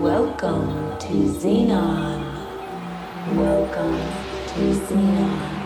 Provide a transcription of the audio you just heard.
Welcome to Xenon. Welcome to Xenon.